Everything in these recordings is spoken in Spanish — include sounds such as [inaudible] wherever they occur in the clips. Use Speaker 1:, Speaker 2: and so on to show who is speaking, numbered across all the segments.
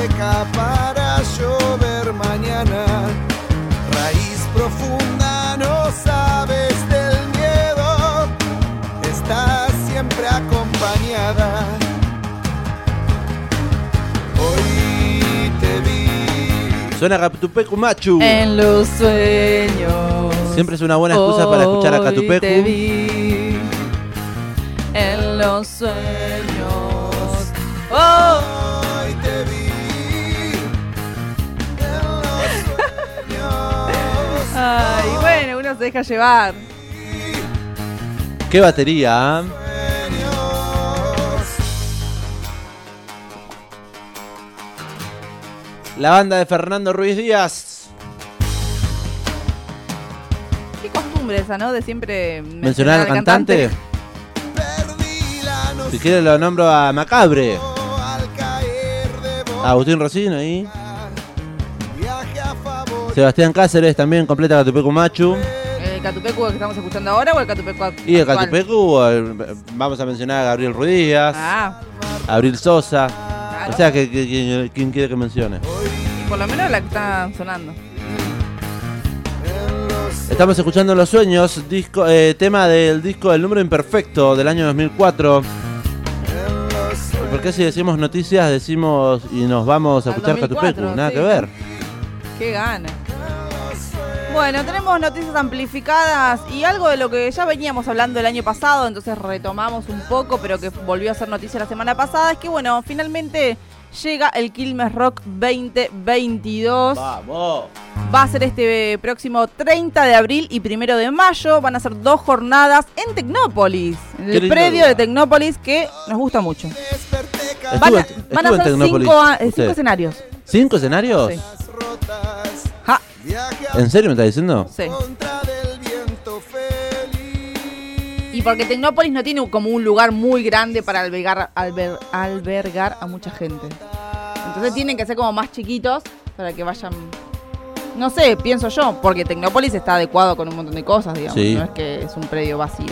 Speaker 1: seca para llover mañana. Raíz profunda, no sabes del miedo, estás siempre acompañada. Hoy te vi.
Speaker 2: Suena Catupecu Machu.
Speaker 3: En los sueños.
Speaker 2: Siempre es una buena excusa para escuchar a
Speaker 3: Hoy te
Speaker 2: Catupecu.
Speaker 3: vi en los sueños. Oh, ay, bueno, uno se deja llevar.
Speaker 2: Qué batería, ¿ah? La banda de Fernando Ruiz Díaz.
Speaker 3: Qué costumbre esa, ¿no? De siempre
Speaker 2: Mencionar al cantante. Si quiere lo nombro a Macabre. A Agustín Rocino ahí. Sebastián Cáceres también completa Catupecu Machu.
Speaker 3: ¿El Catupecu que estamos escuchando ahora o el Catupecu actual?
Speaker 2: Y el Catupecu, eh, vamos a mencionar a Gabriel Ruiz Díaz,
Speaker 3: Ah,
Speaker 2: a Abril Sosa.
Speaker 3: claro.
Speaker 2: O sea, que, que- que- ¿quién quiere que mencione?
Speaker 3: Y por lo menos la que está sonando.
Speaker 2: Estamos escuchando Los Sueños, disco, eh, tema del disco El Número Imperfecto del año 2004. ¿Por qué si decimos noticias decimos y nos vamos a
Speaker 3: Al
Speaker 2: escuchar
Speaker 3: 2004,
Speaker 2: Catupecu? Nada
Speaker 3: sí.
Speaker 2: que ver.
Speaker 3: Qué gana. Bueno, tenemos noticias amplificadas y algo de lo que ya veníamos hablando el año pasado, entonces retomamos un poco, pero que volvió a ser noticia la semana pasada, es que bueno, finalmente llega el Quilmes Rock 2022.
Speaker 2: Vamos.
Speaker 3: Va a ser este próximo 30 de abril y primero de mayo. Van a ser dos jornadas en Tecnópolis, en el predio de Tecnópolis que nos gusta mucho.
Speaker 2: Estuve,
Speaker 3: Van a, van ser cinco escenarios.
Speaker 2: ¿Cinco escenarios?
Speaker 3: Sí. Ja,
Speaker 2: ¿En serio me está diciendo?
Speaker 3: sí. Y porque Tecnópolis no tiene como un lugar muy grande para albergar, alber- albergar a mucha gente. Entonces tienen que ser como más chiquitos para que vayan. No sé, pienso yo, porque Tecnópolis está adecuado con un montón de cosas, digamos.
Speaker 2: Sí.
Speaker 3: No es que es un predio vacío.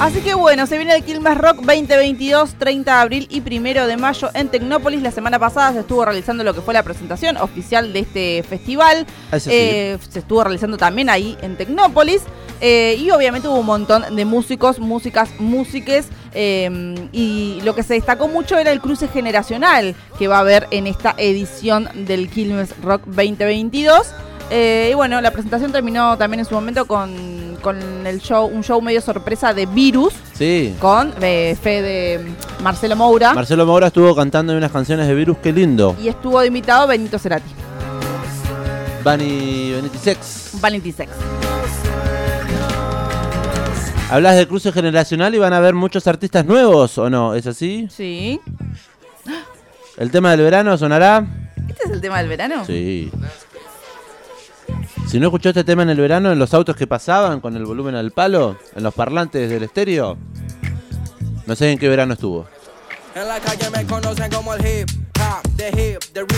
Speaker 3: Así que bueno, se viene el Quilmes Rock 2022, 30 de abril y 1 de mayo en Tecnópolis. La semana pasada se estuvo realizando lo que fue la presentación oficial de este festival.
Speaker 2: Ah.
Speaker 3: Eh, se estuvo realizando también ahí en Tecnópolis. eh, y obviamente hubo un montón de músicos, músicas, músiques. eh, y lo que se destacó mucho era el cruce generacional que va a haber en esta edición del Quilmes Rock 2022. Eh, y bueno, la presentación terminó también en su momento con, con el show, un show medio sorpresa de Virus,
Speaker 2: Sí.
Speaker 3: con eh, fe de Marcelo Moura.
Speaker 2: Marcelo Maura estuvo cantando unas canciones de Virus, qué lindo.
Speaker 3: y estuvo de invitado Benito Cerati,
Speaker 2: Bani Benitisex.
Speaker 3: Valentí Sex.
Speaker 2: Hablas de cruce generacional y van a haber muchos artistas nuevos, ¿o no? ¿Es así?
Speaker 3: Sí.
Speaker 2: ¿El tema del verano sonará?
Speaker 3: ¿Este es el tema del verano?
Speaker 2: Sí. Si no escuchó este tema en el verano, en los autos que pasaban con el volumen al palo, en los parlantes del estéreo, no sé en qué verano estuvo.
Speaker 4: En la calle me conocen como el hip the hip.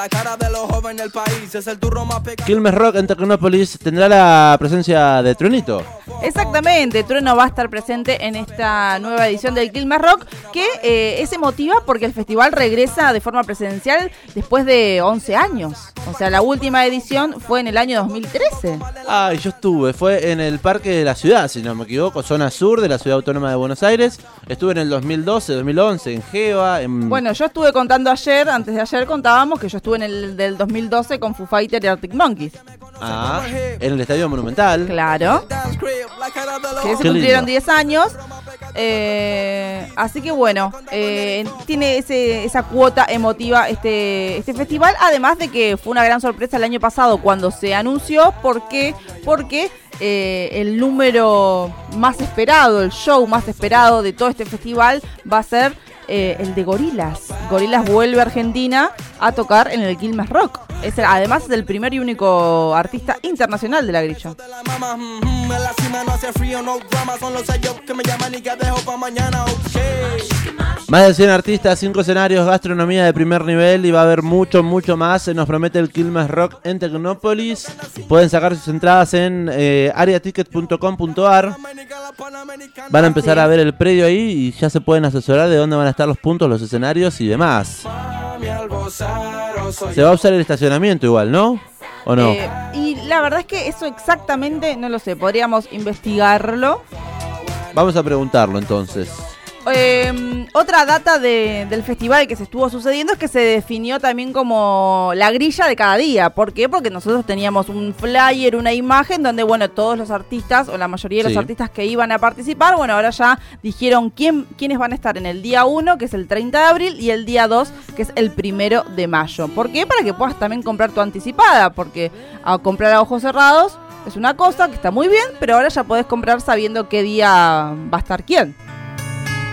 Speaker 4: La cara de los jóvenes del país es el turro más pequeño.
Speaker 2: Quilmes Rock en Tecnópolis tendrá la presencia de Tronito.
Speaker 3: Exactamente, Trueno va a estar presente en esta nueva edición del Quilmes Rock, que eh, es emotiva porque el festival regresa de forma presencial después de 11 años. O sea, la última edición fue en el año 2013.
Speaker 2: Ay, yo estuve, fue en el Parque de la Ciudad, si no me equivoco, zona sur de la Ciudad Autónoma de Buenos Aires. Estuve en el 2012, 2011, en Geva, en...
Speaker 3: Bueno, yo estuve contando ayer, antes de ayer contábamos que yo estuve en el del 2012 con Foo Fighter y Arctic Monkeys.
Speaker 2: Ah, en el Estadio Monumental.
Speaker 3: Claro. Que se
Speaker 2: Qué
Speaker 3: cumplieron
Speaker 2: lindo.
Speaker 3: 10 años. Eh, así que bueno, eh, tiene ese, esa cuota emotiva este, este festival, además de que fue una gran sorpresa el año pasado cuando se anunció, ¿por qué? Porque eh, el número más esperado, el show más esperado de todo este festival va a ser eh, el de Gorilas. Gorilas vuelve a Argentina a tocar en el Quilmes Rock. Es además es el primer y único artista internacional de la grilla.
Speaker 2: Más de 100 artistas, 5 escenarios, gastronomía de primer nivel y va a haber mucho, mucho más. Se nos promete el Quilmes Rock en Tecnópolis. Pueden sacar sus entradas en eh, areaticket.com.ar. Van a empezar a ver el predio ahí y ya se pueden asesorar de dónde van a estar los puntos, los escenarios y demás. Se va a usar el estacionamiento igual, ¿no? ¿O no?
Speaker 3: Eh, y la verdad es que eso exactamente no lo sé, podríamos investigarlo.
Speaker 2: Vamos a preguntarlo entonces.
Speaker 3: Eh, otra data de- del festival que se estuvo sucediendo es que se definió también como la grilla de cada día. ¿Por qué? Porque nosotros teníamos un flyer, una imagen donde, bueno, todos los artistas o la mayoría de los
Speaker 2: Sí.
Speaker 3: artistas que iban a participar, bueno, ahora ya dijeron quién, quiénes van a estar en el día 1, que es el 30 de abril, y el día 2, que es el primero de mayo. ¿Por qué? Para que puedas también comprar tu anticipada, porque a comprar a ojos cerrados es una cosa que está muy bien, pero ahora ya podés comprar sabiendo qué día va a estar quién.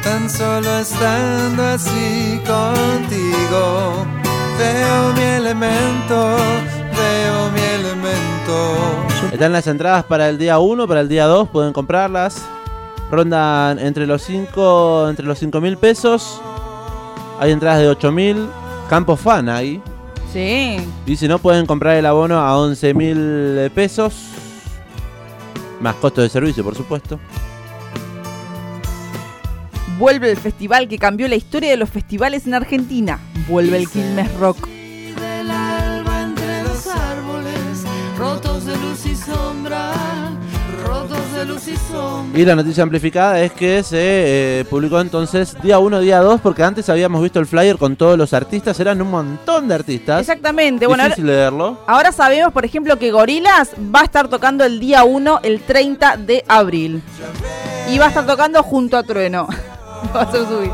Speaker 1: Tan solo estando así contigo, veo mi elemento, veo mi elemento.
Speaker 2: Están las entradas para el día 1, para el día 2, pueden comprarlas. Rondan entre los 5 entre los 5 mil pesos. Hay entradas de 8 mil. Campo fan ahí.
Speaker 3: Sí.
Speaker 2: Y si no, pueden comprar el abono a 11 mil pesos. Más costo de servicio, por supuesto.
Speaker 3: Vuelve el festival que cambió la historia de los festivales en Argentina. Vuelve el Quilmes Rock.
Speaker 5: del alba entre los árboles, rotos de luz y sombra, rotos de luz y sombra.
Speaker 2: Y la noticia amplificada es que se eh, publicó entonces día 1, día 2, porque antes habíamos visto el flyer con todos los artistas, eran un montón de artistas.
Speaker 3: Exactamente. Bueno, ahora,
Speaker 2: Difícil leerlo.
Speaker 3: ahora sabemos, por ejemplo, que Gorilas va a estar tocando el día 1, el 30 de abril. Y va a estar tocando junto a Trueno. [laughs] va a subir.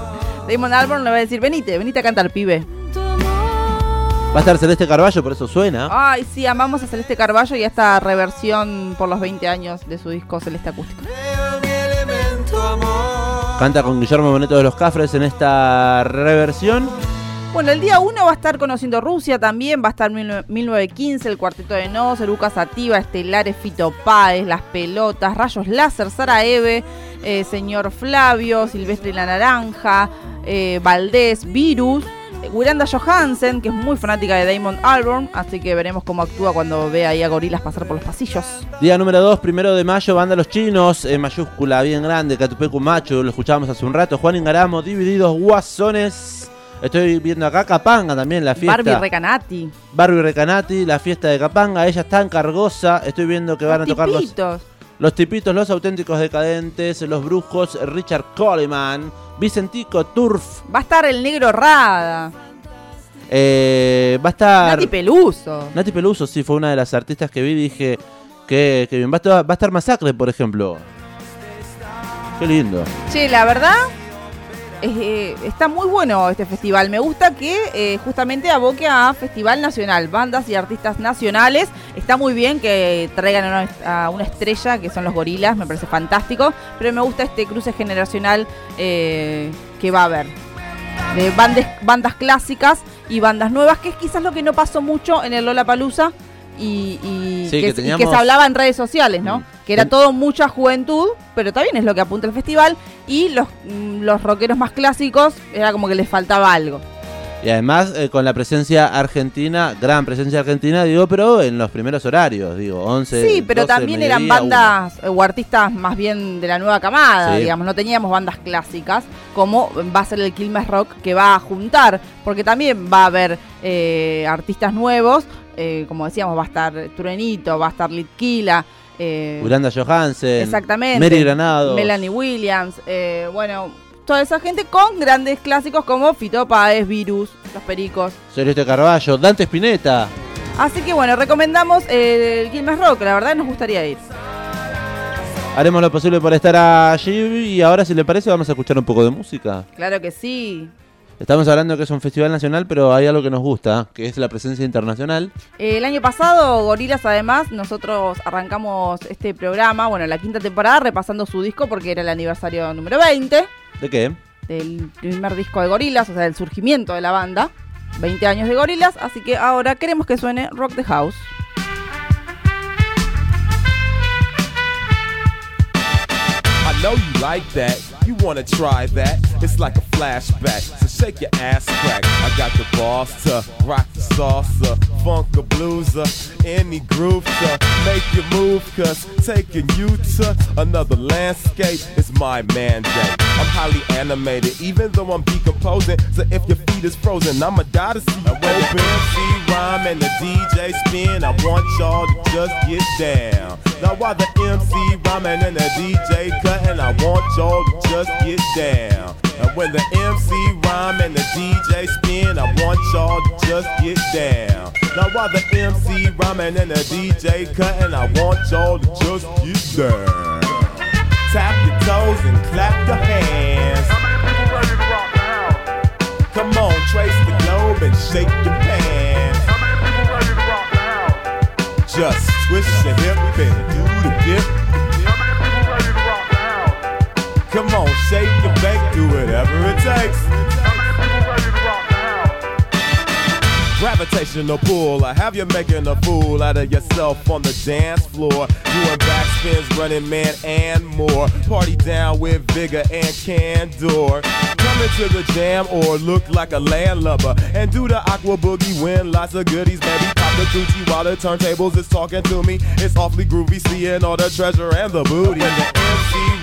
Speaker 3: Damon Albarn le va a decir, venite, venite a cantar, pibe.
Speaker 2: Va a estar Celeste Carballo, por eso suena.
Speaker 3: Ay, sí, amamos a Celeste Carballo y a esta reversión por los 20 años de su disco Celeste Acústico.
Speaker 2: Canta con Guillermo Boneto de los Cafres en esta reversión.
Speaker 3: Bueno, el día 1 va a estar conociendo Rusia también, va a estar 19- 1915, el Cuarteto de Nos, Lucas Sativa, Estelares, Fito Páez, Las Pelotas, Rayos Láser, Sara Eve, eh, Señor Flavio, Silvestre y la Naranja, eh, Valdés, Virus, Miranda Johansen, que es muy fanática de Damon Albarn, así que veremos cómo actúa cuando ve ahí a gorilas pasar por los pasillos.
Speaker 2: Día número 2, primero de mayo, Banda Los Chinos, en mayúscula, bien grande, Catupecu Macho, lo escuchábamos hace un rato, Juan Ingaramo, Divididos Guasones. Estoy viendo acá Capanga también, la fiesta.
Speaker 3: Barbie Recanati,
Speaker 2: Barbie Recanati, la fiesta de Capanga, ella está en Cargosa, estoy viendo que van a tocar los,
Speaker 3: tipitos.
Speaker 2: los tipitos, los auténticos decadentes, los brujos, Richard Coleman, Vicentico Turf,
Speaker 3: Va a estar el Negro Rada,
Speaker 2: eh, va a estar...
Speaker 3: Nati Peluso.
Speaker 2: Nati Peluso, sí, fue una de las artistas que vi y dije que, que bien. Va a, estar, va a estar Masacre, por ejemplo. Qué lindo.
Speaker 3: Che, la verdad, eh, está muy bueno este festival. Me gusta que eh, justamente aboque a festival nacional, bandas y artistas nacionales. Está muy bien que traigan a una, a una estrella, que son los gorilas, me parece fantástico. Pero me gusta este cruce generacional eh, que va a haber. De bandes, bandas clásicas y bandas nuevas, que es quizás lo que no pasó mucho en el Lola Palusa. Y, y
Speaker 2: Sí,
Speaker 3: que,
Speaker 2: que
Speaker 3: y que
Speaker 2: teníamos-
Speaker 3: se hablaba en redes sociales, ¿no?
Speaker 2: Mm.
Speaker 3: Que era todo mucha juventud, pero también es lo que apunta el festival. Y los, mm, los rockeros más clásicos era como que les faltaba algo.
Speaker 2: Y además eh, con la presencia argentina, gran presencia argentina, digo, pero en los primeros horarios, digo, 11.
Speaker 3: Sí, pero
Speaker 2: 12,
Speaker 3: también eran bandas eh, o artistas más bien de la nueva camada,
Speaker 2: Sí.
Speaker 3: digamos, no teníamos bandas clásicas, como va a ser el Quilmes Rock que va a juntar, porque también va a haber eh, artistas nuevos, eh, como decíamos, va a estar Truenito, va a estar Litquila, eh.
Speaker 2: Uranda Johansen.
Speaker 3: exactamente,
Speaker 2: Mary Granado.
Speaker 3: Melanie Williams, eh, bueno, toda esa gente con grandes clásicos como Fito Páez, Virus, Los Pericos.
Speaker 2: Celeste Carballo. Dante Spinetta.
Speaker 3: Así que bueno, recomendamos eh, el Quilmes Rock, la verdad nos gustaría ir.
Speaker 2: Haremos lo posible por estar allí. Y ahora, si le parece, vamos a escuchar un poco de música.
Speaker 3: Claro que sí.
Speaker 2: Estamos hablando que es un festival nacional, pero hay algo que nos gusta, que es la presencia internacional.
Speaker 3: Eh, El año pasado, Gorilas, además, nosotros arrancamos este programa, bueno, la quinta temporada, repasando su disco porque era el aniversario número 20
Speaker 2: ¿De qué?
Speaker 3: del primer disco de Gorilas, o sea, del surgimiento de la banda. 20 años de Gorilas, así que ahora queremos que suene Rock the House.
Speaker 6: I know you like that. You wanna try that? It's like a flashback. Shake your ass crack. I got the boss to rock the salsa, funk a blueser, any groove to make you move. Cause taking you to another landscape is my mandate. I'm highly animated, even though I'm decomposing. So if your feet is frozen, I'ma die to see you open. MC rhyme and the DJ spin. I want y'all to just get down. Now while the MC rhyming and the DJ cutting, I want y'all to just get down. And when the MC rhyme and the DJ spin, I want y'all to just get down. Now while the MC rhyming and the DJ cutting, I want y'all to just get down. Tap your toes and clap your hands. Come on, trace the globe and shake your pants. Just twist your hip takes. Gravitational pull, I have you making a fool out of yourself on the dance floor. Doing backspins, running man, and more. Party down with vigor and candor. Coming to the jam or look like a landlubber. And do the aqua boogie, win lots of goodies, baby. Pop the Gucci while the turntables is talking to me. It's awfully groovy, seeing all the treasure and the booty. When the MC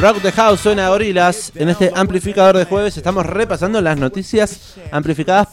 Speaker 2: Rock the House suena a gorilas. En este amplificador de jueves estamos repasando las noticias amplificadas